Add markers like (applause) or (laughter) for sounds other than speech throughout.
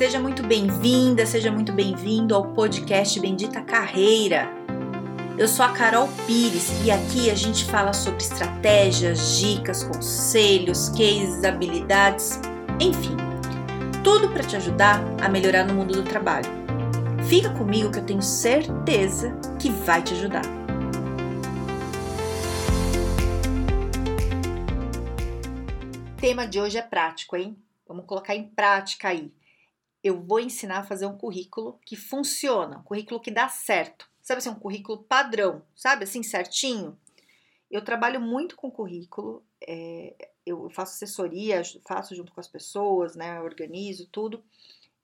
Seja muito bem-vinda, seja muito bem-vindo ao podcast Bendita Carreira. Eu sou a Carol Pires e aqui a gente fala sobre estratégias, dicas, conselhos, cases, habilidades, enfim, tudo para te ajudar a melhorar no mundo do trabalho. Fica comigo que eu tenho certeza que vai te ajudar. O tema de hoje é prático, hein? Vamos colocar em prática aí eu vou ensinar a fazer um currículo que funciona, um currículo que dá certo. Sabe assim, um currículo padrão, sabe assim, certinho? Eu trabalho muito com currículo, é, eu faço assessoria, faço junto com as pessoas, né? Organizo tudo.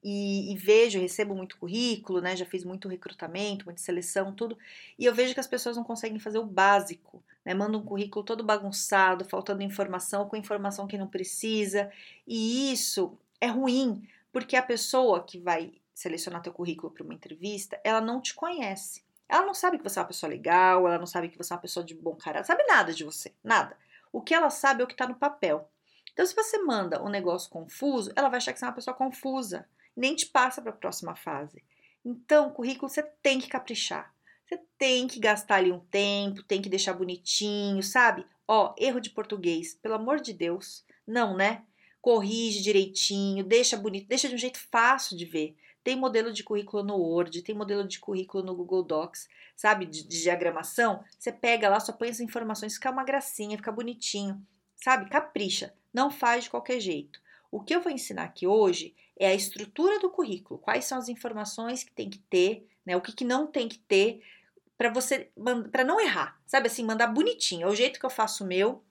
E, e, vejo, recebo muito currículo, né? Já fiz muito recrutamento, muita seleção, tudo. E eu vejo que as pessoas não conseguem fazer o básico, né? Manda um currículo todo bagunçado, faltando informação, com informação que não precisa. E isso é ruim, porque a pessoa que vai selecionar teu currículo para uma entrevista, ela não te conhece. Ela não sabe que você é uma pessoa legal, ela não sabe que você é uma pessoa de bom caráter, sabe nada de você, nada. O que ela sabe é o que está no papel. Então, se você manda um negócio confuso, ela vai achar que você é uma pessoa confusa, nem te passa para a próxima fase. Então, o currículo você tem que caprichar. Você tem que gastar ali um tempo, tem que deixar bonitinho, sabe? Ó, erro de português, pelo amor de Deus. Não, né? Corrige direitinho, deixa bonito, deixa de um jeito fácil de ver. Tem modelo de currículo no Word, tem modelo de currículo no Google Docs, sabe, de, de diagramação. Você pega lá, só põe as informações, fica uma gracinha, fica bonitinho, sabe? Capricha, não faz de qualquer jeito. O que eu vou ensinar aqui hoje é a estrutura do currículo, quais são as informações que tem que ter, né? O que, que não tem que ter para você para não errar, sabe assim, mandar bonitinho. É o jeito que eu faço o meu,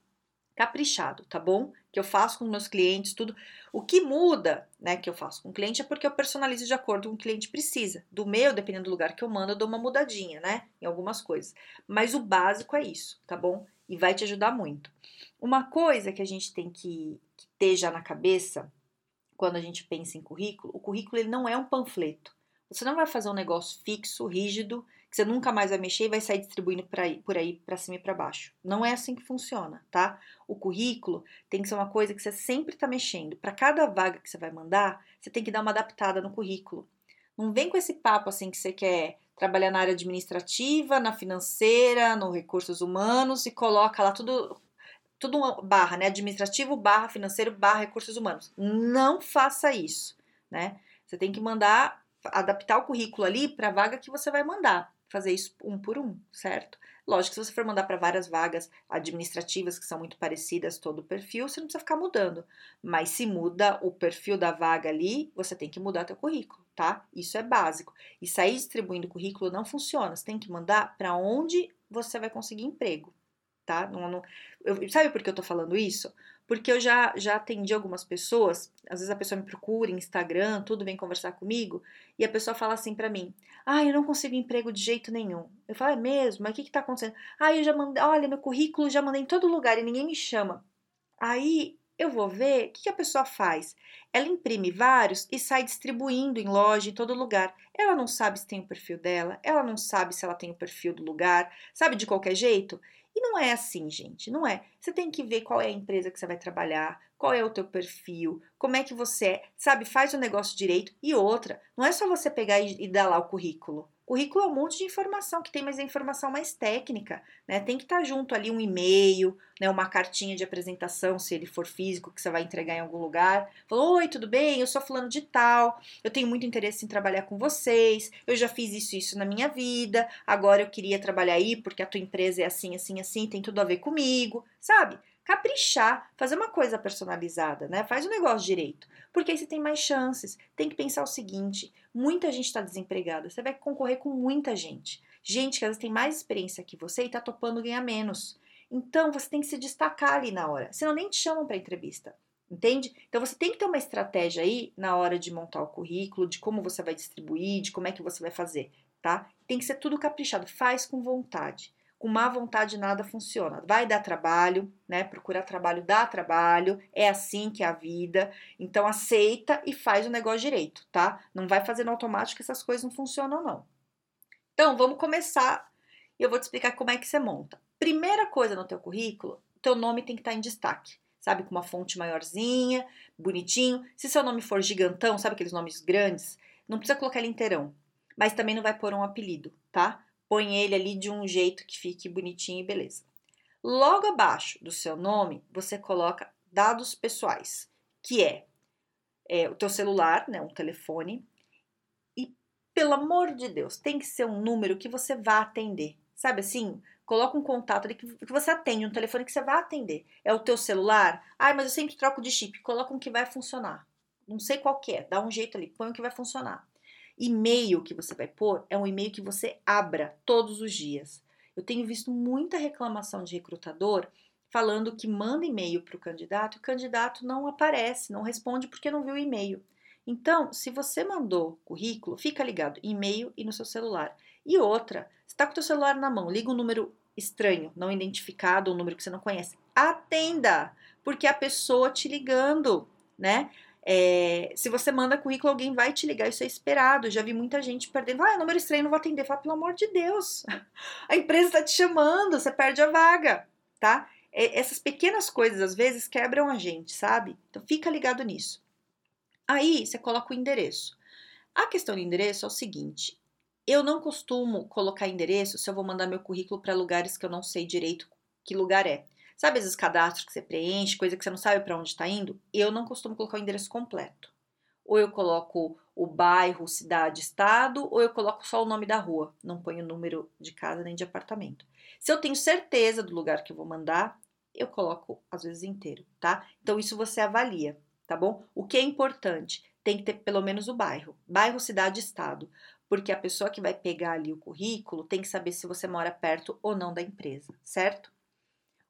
caprichado, tá bom? Que eu faço com meus clientes, tudo. O que muda, né, que eu faço com o cliente é porque eu personalizo de acordo com o cliente precisa. Do meu, dependendo do lugar que eu mando, eu dou uma mudadinha, né, em algumas coisas. Mas o básico é isso, tá bom? E vai te ajudar muito. Uma coisa que a gente tem que, que ter já na cabeça quando a gente pensa em currículo, o currículo ele não é um panfleto. Você não vai fazer um negócio fixo, rígido, que você nunca mais vai mexer e vai sair distribuindo por aí, por aí para cima e para baixo. Não é assim que funciona, tá? O currículo tem que ser uma coisa que você sempre está mexendo. Para cada vaga que você vai mandar, você tem que dar uma adaptada no currículo. Não vem com esse papo assim que você quer trabalhar na área administrativa, na financeira, no recursos humanos e coloca lá tudo tudo uma barra, né? Administrativo barra financeiro barra recursos humanos. Não faça isso, né? Você tem que mandar adaptar o currículo ali para a vaga que você vai mandar fazer isso um por um, certo? Lógico se você for mandar para várias vagas administrativas que são muito parecidas todo o perfil, você não precisa ficar mudando. Mas se muda o perfil da vaga ali, você tem que mudar teu currículo, tá? Isso é básico. E sair distribuindo currículo não funciona. Você tem que mandar para onde você vai conseguir emprego, tá? Não, não, eu, sabe por que eu tô falando isso? Porque eu já, já atendi algumas pessoas, às vezes a pessoa me procura em Instagram, tudo vem conversar comigo, e a pessoa fala assim para mim: Ah, eu não consigo emprego de jeito nenhum. Eu falo, é mesmo? Mas o que que tá acontecendo? Ah, eu já mandei, olha, meu currículo já mandei em todo lugar e ninguém me chama. Aí eu vou ver o que, que a pessoa faz. Ela imprime vários e sai distribuindo em loja, em todo lugar. Ela não sabe se tem o perfil dela, ela não sabe se ela tem o perfil do lugar, sabe de qualquer jeito? E não é assim, gente, não é. Você tem que ver qual é a empresa que você vai trabalhar, qual é o teu perfil, como é que você é, sabe, faz o negócio direito. E outra, não é só você pegar e, e dar lá o currículo. Currículo é um monte de informação que tem, mas é informação mais técnica, né? Tem que estar tá junto ali um e-mail, né? Uma cartinha de apresentação, se ele for físico, que você vai entregar em algum lugar. Falou, oi, tudo bem? Eu sou fulano de tal, eu tenho muito interesse em trabalhar com vocês, eu já fiz isso isso na minha vida, agora eu queria trabalhar aí porque a tua empresa é assim, assim, assim, tem tudo a ver comigo, sabe? Caprichar, fazer uma coisa personalizada, né? Faz o negócio direito, porque aí você tem mais chances. Tem que pensar o seguinte: muita gente está desempregada, você vai concorrer com muita gente. Gente que às vezes tem mais experiência que você e está topando ganhar menos. Então você tem que se destacar ali na hora, senão nem te chamam para entrevista. Entende? Então você tem que ter uma estratégia aí na hora de montar o currículo, de como você vai distribuir, de como é que você vai fazer, tá? Tem que ser tudo caprichado, faz com vontade com má vontade nada funciona. Vai dar trabalho, né? Procurar trabalho dá trabalho, é assim que é a vida. Então aceita e faz o negócio direito, tá? Não vai fazendo automático essas coisas não funcionam não. Então, vamos começar e eu vou te explicar como é que você monta. Primeira coisa no teu currículo, teu nome tem que estar em destaque. sabe, com uma fonte maiorzinha, bonitinho. Se seu nome for gigantão, sabe aqueles nomes grandes, não precisa colocar ele inteirão, mas também não vai pôr um apelido, tá? Põe ele ali de um jeito que fique bonitinho e beleza. Logo abaixo do seu nome, você coloca dados pessoais, que é, é o teu celular, né, um telefone, e pelo amor de Deus, tem que ser um número que você vá atender. Sabe assim? Coloca um contato ali que, você atende, um telefone que você vai atender. É o teu celular? Ai, mas eu sempre troco de chip. Coloca um que vai funcionar. Não sei qual que é, dá um jeito ali, põe um que vai funcionar. E-mail que você vai pôr é um e-mail que você abra todos os dias. Eu tenho visto muita reclamação de recrutador falando que manda e-mail para o candidato e o candidato não aparece, não responde porque não viu o e-mail. Então, se você mandou currículo, fica ligado, e-mail e no seu celular. E outra, está com o seu celular na mão, liga um número estranho, não identificado, um número que você não conhece. Atenda, porque é a pessoa te ligando, né? É, se você manda currículo, alguém vai te ligar, isso é esperado. Já vi muita gente perdendo. Ah, número estranho, não vou atender. Fala, pelo amor de Deus, (laughs) a empresa está te chamando, você perde a vaga, tá? É, essas pequenas coisas às vezes quebram a gente, sabe? Então fica ligado nisso. Aí você coloca o endereço. A questão do endereço é o seguinte: eu não costumo colocar endereço se eu vou mandar meu currículo para lugares que eu não sei direito que lugar é. Sabe esses cadastros que você preenche, coisa que você não sabe para onde está indo? Eu não costumo colocar o endereço completo. Ou eu coloco o bairro, cidade, estado, ou eu coloco só o nome da rua. Não ponho número de casa nem de apartamento. Se eu tenho certeza do lugar que eu vou mandar, eu coloco às vezes inteiro, tá? Então isso você avalia, tá bom? O que é importante? Tem que ter pelo menos o bairro. Bairro, cidade, estado porque a pessoa que vai pegar ali o currículo tem que saber se você mora perto ou não da empresa, certo?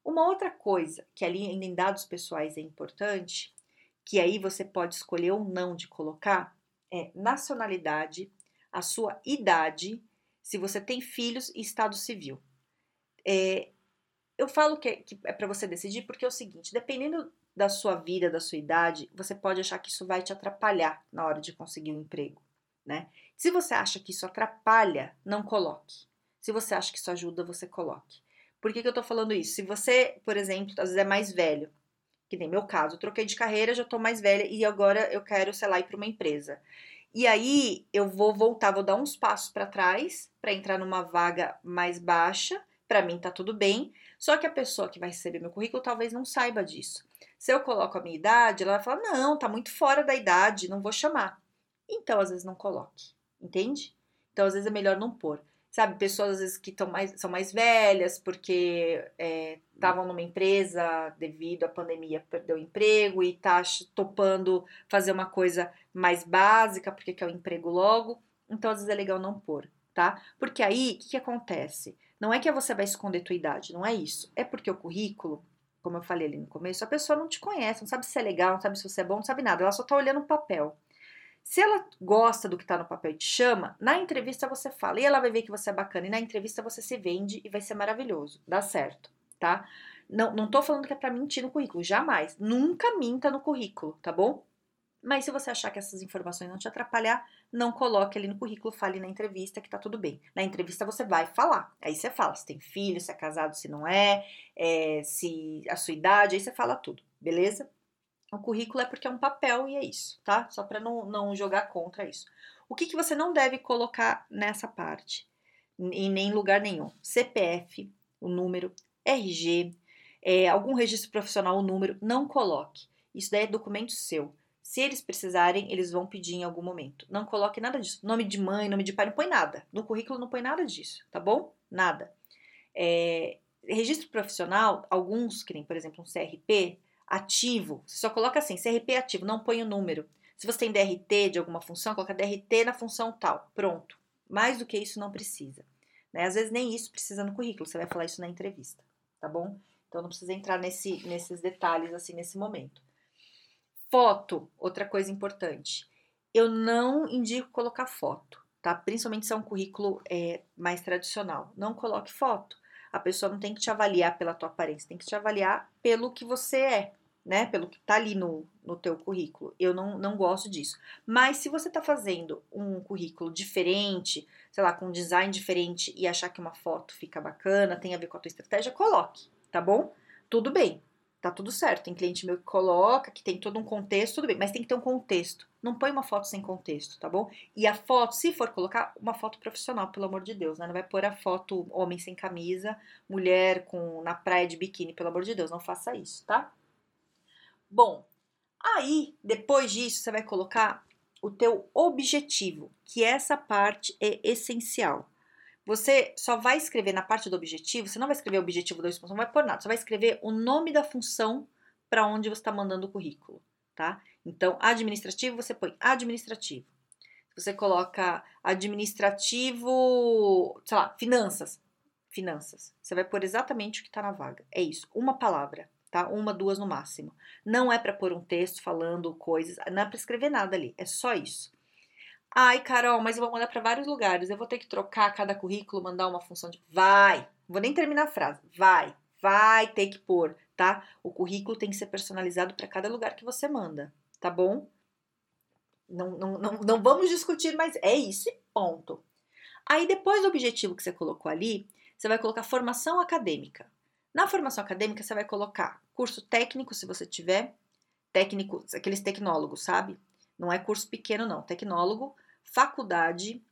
Uma outra coisa que ali em dados pessoais é importante, que aí você pode escolher ou não de colocar, é nacionalidade, a sua idade, se você tem filhos e estado civil. É, eu falo que é, que é para você decidir porque é o seguinte: dependendo da sua vida, da sua idade, você pode achar que isso vai te atrapalhar na hora de conseguir um emprego, né? Se você acha que isso atrapalha, não coloque. Se você acha que isso ajuda, você coloque. Por que, que eu tô falando isso? Se você, por exemplo, às vezes é mais velho, que nem meu caso, eu troquei de carreira, já tô mais velha e agora eu quero, sei lá, ir para uma empresa. E aí eu vou voltar, vou dar uns passos para trás para entrar numa vaga mais baixa. Para mim tá tudo bem, só que a pessoa que vai receber meu currículo talvez não saiba disso. Se eu coloco a minha idade, ela vai falar: "Não, tá muito fora da idade, não vou chamar". Então, às vezes não coloque entende? Então, às vezes é melhor não pôr. Sabe, pessoas às vezes que tão mais, são mais velhas porque estavam é, numa empresa devido à pandemia, perdeu o emprego e tá topando fazer uma coisa mais básica porque quer o emprego logo. Então, às vezes é legal não pôr, tá? Porque aí, o que, que acontece? Não é que você vai esconder tua idade, não é isso. É porque o currículo, como eu falei ali no começo, a pessoa não te conhece, não sabe se é legal, não sabe se você é bom, não sabe nada. Ela só tá olhando o papel. Se ela gosta do que está no papel e te chama, na entrevista você fala e ela vai ver que você é bacana e na entrevista você se vende e vai ser maravilhoso, dá certo, tá? Não, não tô falando que é para mentir no currículo, jamais. Nunca minta no currículo, tá bom? Mas se você achar que essas informações não te atrapalhar, não coloque ali no currículo, fale na entrevista que tá tudo bem. Na entrevista você vai falar. Aí você fala se tem filho, se é casado, se não é, é se a sua idade, aí você fala tudo, beleza? O currículo é porque é um papel e é isso, tá? Só para não, não jogar contra isso. O que, que você não deve colocar nessa parte? Em nem lugar nenhum. CPF, o número, RG, é, algum registro profissional, o número, não coloque. Isso daí é documento seu. Se eles precisarem, eles vão pedir em algum momento. Não coloque nada disso. Nome de mãe, nome de pai, não põe nada. No currículo não põe nada disso, tá bom? Nada. É, registro profissional, alguns, que nem, por exemplo, um CRP, ativo, você só coloca assim, CRP ativo, não põe o número. Se você tem DRT de alguma função, coloca DRT na função tal. Pronto. Mais do que isso não precisa. Né? Às vezes nem isso precisa no currículo, você vai falar isso na entrevista, tá bom? Então não precisa entrar nesse, nesses detalhes assim nesse momento. Foto, outra coisa importante. Eu não indico colocar foto, tá? Principalmente se é um currículo é, mais tradicional. Não coloque foto. A pessoa não tem que te avaliar pela tua aparência, tem que te avaliar pelo que você é, né? Pelo que tá ali no, no teu currículo. Eu não, não gosto disso. Mas se você tá fazendo um currículo diferente, sei lá, com um design diferente e achar que uma foto fica bacana, tem a ver com a tua estratégia, coloque, tá bom? Tudo bem, tá tudo certo. Tem cliente meu que coloca, que tem todo um contexto, tudo bem, mas tem que ter um contexto. Não põe uma foto sem contexto, tá bom? E a foto, se for colocar, uma foto profissional, pelo amor de Deus, né? Não vai pôr a foto homem sem camisa, mulher com na praia de biquíni, pelo amor de Deus, não faça isso, tá? Bom, aí, depois disso, você vai colocar o teu objetivo, que essa parte é essencial. Você só vai escrever na parte do objetivo, você não vai escrever o objetivo da expansão, não vai pôr nada, você vai escrever o nome da função para onde você está mandando o currículo, tá? Então, administrativo, você põe administrativo. Você coloca administrativo, sei lá, finanças. Finanças. Você vai pôr exatamente o que está na vaga. É isso, uma palavra, tá? Uma, duas no máximo. Não é para pôr um texto falando coisas, não é para escrever nada ali, é só isso. Ai, Carol, mas eu vou mandar para vários lugares. Eu vou ter que trocar cada currículo, mandar uma função de. Vai! Vou nem terminar a frase. Vai! Vai ter que pôr, tá? O currículo tem que ser personalizado para cada lugar que você manda, tá bom? Não, não, não, não vamos discutir, mas é isso e ponto. Aí, depois do objetivo que você colocou ali, você vai colocar formação acadêmica. Na formação acadêmica, você vai colocar curso técnico, se você tiver, técnico, aqueles tecnólogos, sabe? Não é curso pequeno, não. Tecnólogo, faculdade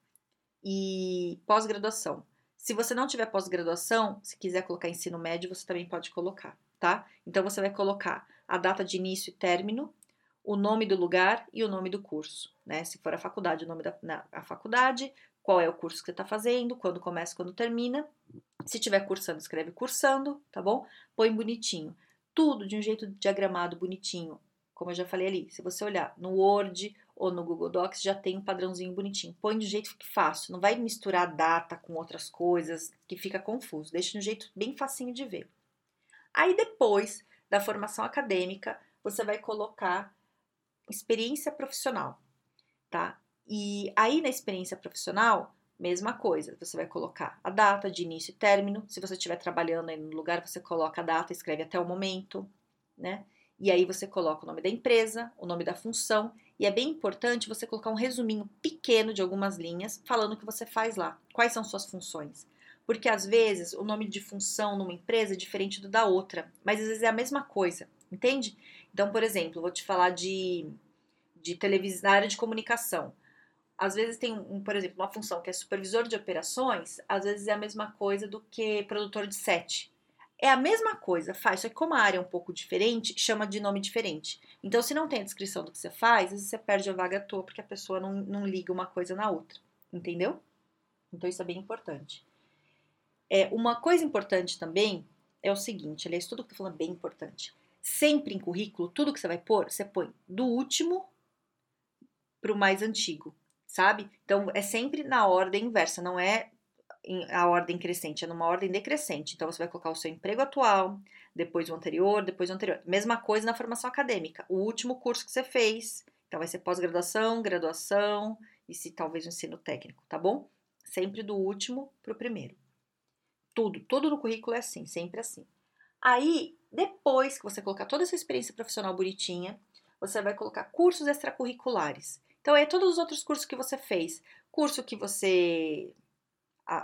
e pós-graduação. Se você não tiver pós-graduação, se quiser colocar ensino médio, você também pode colocar, tá? Então você vai colocar a data de início e término, o nome do lugar e o nome do curso, né? Se for a faculdade, o nome da na, a faculdade, qual é o curso que você está fazendo, quando começa, quando termina. Se tiver cursando, escreve cursando, tá bom? Põe bonitinho. Tudo de um jeito diagramado, bonitinho. Como eu já falei ali, se você olhar no Word ou no Google Docs, já tem um padrãozinho bonitinho. Põe do jeito que fácil, não vai misturar data com outras coisas que fica confuso. Deixa de um jeito bem facinho de ver. Aí depois da formação acadêmica, você vai colocar experiência profissional, tá? E aí na experiência profissional, mesma coisa, você vai colocar a data de início e término. Se você estiver trabalhando aí no lugar, você coloca a data, escreve até o momento, né? E aí você coloca o nome da empresa, o nome da função, e é bem importante você colocar um resuminho pequeno de algumas linhas falando o que você faz lá, quais são suas funções. Porque às vezes o nome de função numa empresa é diferente do da outra, mas às vezes é a mesma coisa, entende? Então, por exemplo, vou te falar de, de televisão, área de comunicação. Às vezes tem, um, por exemplo, uma função que é supervisor de operações, às vezes é a mesma coisa do que produtor de set. É a mesma coisa, faz, só que como a área é um pouco diferente, chama de nome diferente. Então, se não tem a descrição do que você faz, você perde a vaga à toa, porque a pessoa não, não liga uma coisa na outra. Entendeu? Então, isso é bem importante. É, uma coisa importante também é o seguinte, aliás, tudo que eu tô falando é bem importante. Sempre em currículo, tudo que você vai pôr, você põe do último para o mais antigo, sabe? Então, é sempre na ordem inversa, não é a ordem crescente, é numa ordem decrescente. Então, você vai colocar o seu emprego atual, depois o anterior, depois o anterior. Mesma coisa na formação acadêmica. O último curso que você fez, então vai ser pós-graduação, graduação e se talvez o ensino técnico, tá bom? Sempre do último para o primeiro. Tudo, tudo no currículo é assim, sempre assim. Aí, depois que você colocar toda essa experiência profissional bonitinha, você vai colocar cursos extracurriculares. Então, é todos os outros cursos que você fez. Curso que você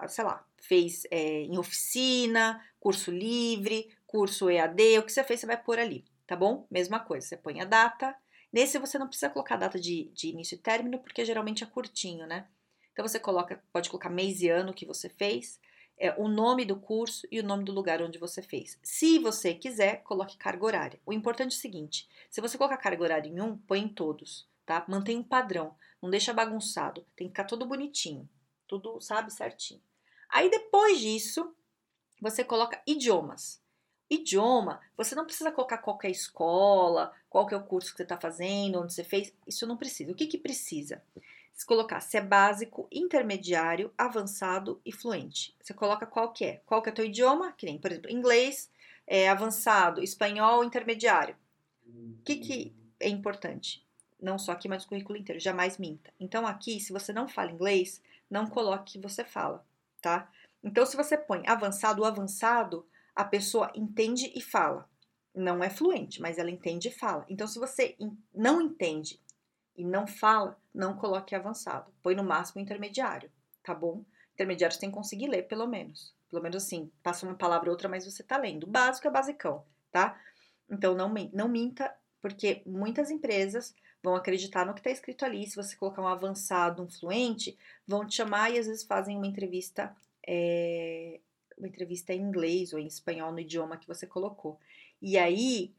sei lá, fez é, em oficina, curso livre, curso EAD, o que você fez, você vai pôr ali, tá bom? Mesma coisa, você põe a data. Nesse você não precisa colocar a data de, de início e término, porque geralmente é curtinho, né? Então você coloca, pode colocar mês e ano que você fez, é, o nome do curso e o nome do lugar onde você fez. Se você quiser, coloque carga horária. O importante é o seguinte: se você colocar carga horária em um, põe em todos, tá? Mantém um padrão, não deixa bagunçado, tem que ficar todo bonitinho tudo, sabe, certinho. Aí depois disso, você coloca idiomas. Idioma, você não precisa colocar qualquer escola, qual que é o curso que você está fazendo, onde você fez, isso não precisa. O que, que precisa? Se colocar se é básico, intermediário, avançado e fluente. Você coloca qual que é. Qual que é o teu idioma? Que nem, por exemplo, inglês, é, avançado, espanhol, intermediário. O que, que é importante? Não só aqui, mas no currículo inteiro, jamais minta. Então aqui, se você não fala inglês, não coloque que você fala, tá? Então, se você põe avançado, o avançado, a pessoa entende e fala. Não é fluente, mas ela entende e fala. Então, se você não entende e não fala, não coloque avançado. Põe no máximo intermediário, tá bom? Intermediário você tem que conseguir ler, pelo menos. Pelo menos assim, passa uma palavra ou outra, mas você tá lendo. Básico é basicão, tá? Então não, não minta, porque muitas empresas vão acreditar no que está escrito ali. Se você colocar um avançado, um fluente, vão te chamar e às vezes fazem uma entrevista, é, uma entrevista em inglês ou em espanhol no idioma que você colocou. E aí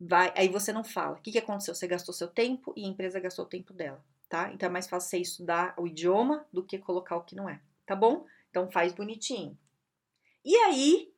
vai, aí você não fala. O que, que aconteceu? Você gastou seu tempo e a empresa gastou o tempo dela, tá? Então é mais fácil você estudar o idioma do que colocar o que não é, tá bom? Então faz bonitinho. E aí,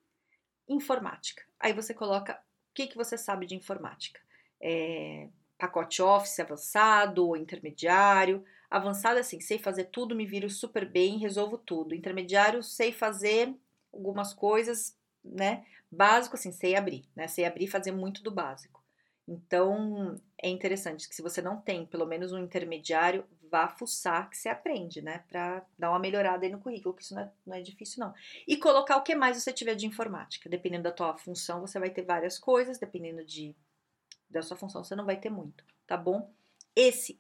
informática. Aí você coloca o que, que você sabe de informática. É, pacote Office avançado ou intermediário. Avançado, assim, sei fazer tudo, me viro super bem, resolvo tudo. Intermediário, sei fazer algumas coisas, né? Básico, assim, sei abrir, né? Sei abrir e fazer muito do básico. Então, é interessante que se você não tem pelo menos um intermediário, vá fuçar que você aprende, né? Para dar uma melhorada aí no currículo, que isso não é, não é, difícil, não. E colocar o que mais você tiver de informática. Dependendo da tua função, você vai ter várias coisas, dependendo de da sua função, você não vai ter muito, tá bom? Esse,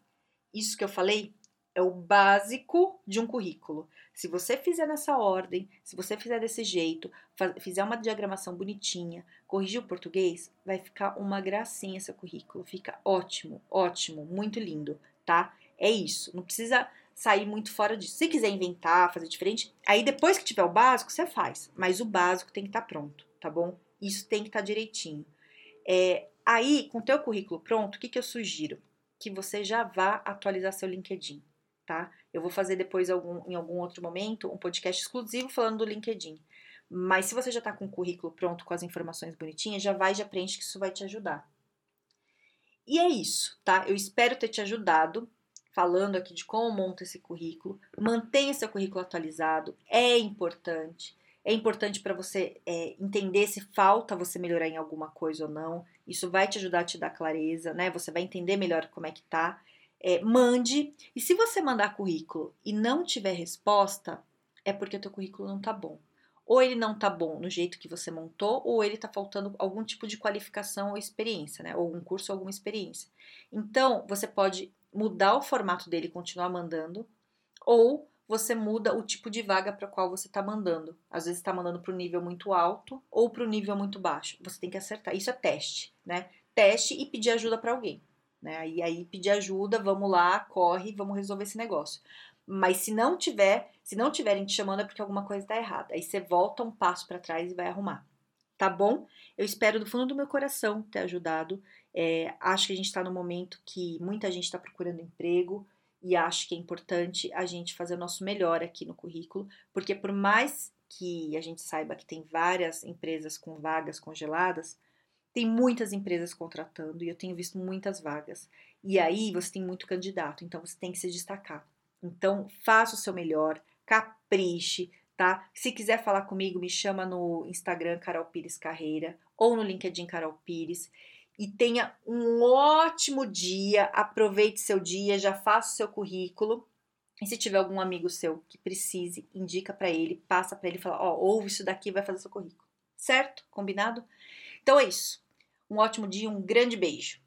isso que eu falei, é o básico de um currículo. Se você fizer nessa ordem, se você fizer desse jeito, fizer uma diagramação bonitinha, corrigir o português, vai ficar uma gracinha seu currículo. Fica ótimo, ótimo, muito lindo, tá? É isso. Não precisa sair muito fora disso. Se quiser inventar, fazer diferente, aí depois que tiver o básico, você faz. Mas o básico tem que estar tá pronto, tá bom? Isso tem que estar tá direitinho. É, aí, com o teu currículo pronto, o que, que eu sugiro? Que você já vá atualizar seu LinkedIn tá? Eu vou fazer depois algum, em algum outro momento um podcast exclusivo falando do LinkedIn. Mas se você já está com o currículo pronto, com as informações bonitinhas, já vai, já preenche que isso vai te ajudar. E é isso, tá? Eu espero ter te ajudado falando aqui de como monta esse currículo. Mantenha seu currículo atualizado, é importante. É importante para você é, entender se falta você melhorar em alguma coisa ou não. Isso vai te ajudar a te dar clareza, né? Você vai entender melhor como é que tá é, mande. E se você mandar currículo e não tiver resposta, é porque o teu currículo não tá bom. Ou ele não tá bom no jeito que você montou, ou ele tá faltando algum tipo de qualificação ou experiência, né? Ou algum curso ou alguma experiência. Então, você pode mudar o formato dele e continuar mandando, ou você muda o tipo de vaga para qual você está mandando. Às vezes está mandando para o nível muito alto ou para o nível muito baixo. Você tem que acertar. Isso é teste, né? Teste e pedir ajuda para alguém né? E aí pedir ajuda, vamos lá, corre, vamos resolver esse negócio. Mas se não tiver, se não tiverem te chamando é porque alguma coisa está errada. Aí você volta um passo para trás e vai arrumar. Tá bom? Eu espero do fundo do meu coração ter ajudado. É, acho que a gente está no momento que muita gente está procurando emprego e acho que é importante a gente fazer o nosso melhor aqui no currículo, porque por mais que a gente saiba que tem várias empresas com vagas congeladas, tem muitas empresas contratando e eu tenho visto muitas vagas. E aí você tem muito candidato, então você tem que se destacar. Então, faça o seu melhor, capriche, tá? Se quiser falar comigo, me chama no Instagram Carol Pires Carreira ou no LinkedIn Carol Pires. E tenha um ótimo dia, aproveite seu dia, já faça o seu currículo. E se tiver algum amigo seu que precise, indica para ele, passa para ele, fala, ó, oh, ouve isso daqui, vai fazer seu currículo. Certo? Combinado? Então é isso. Um ótimo dia, um grande beijo.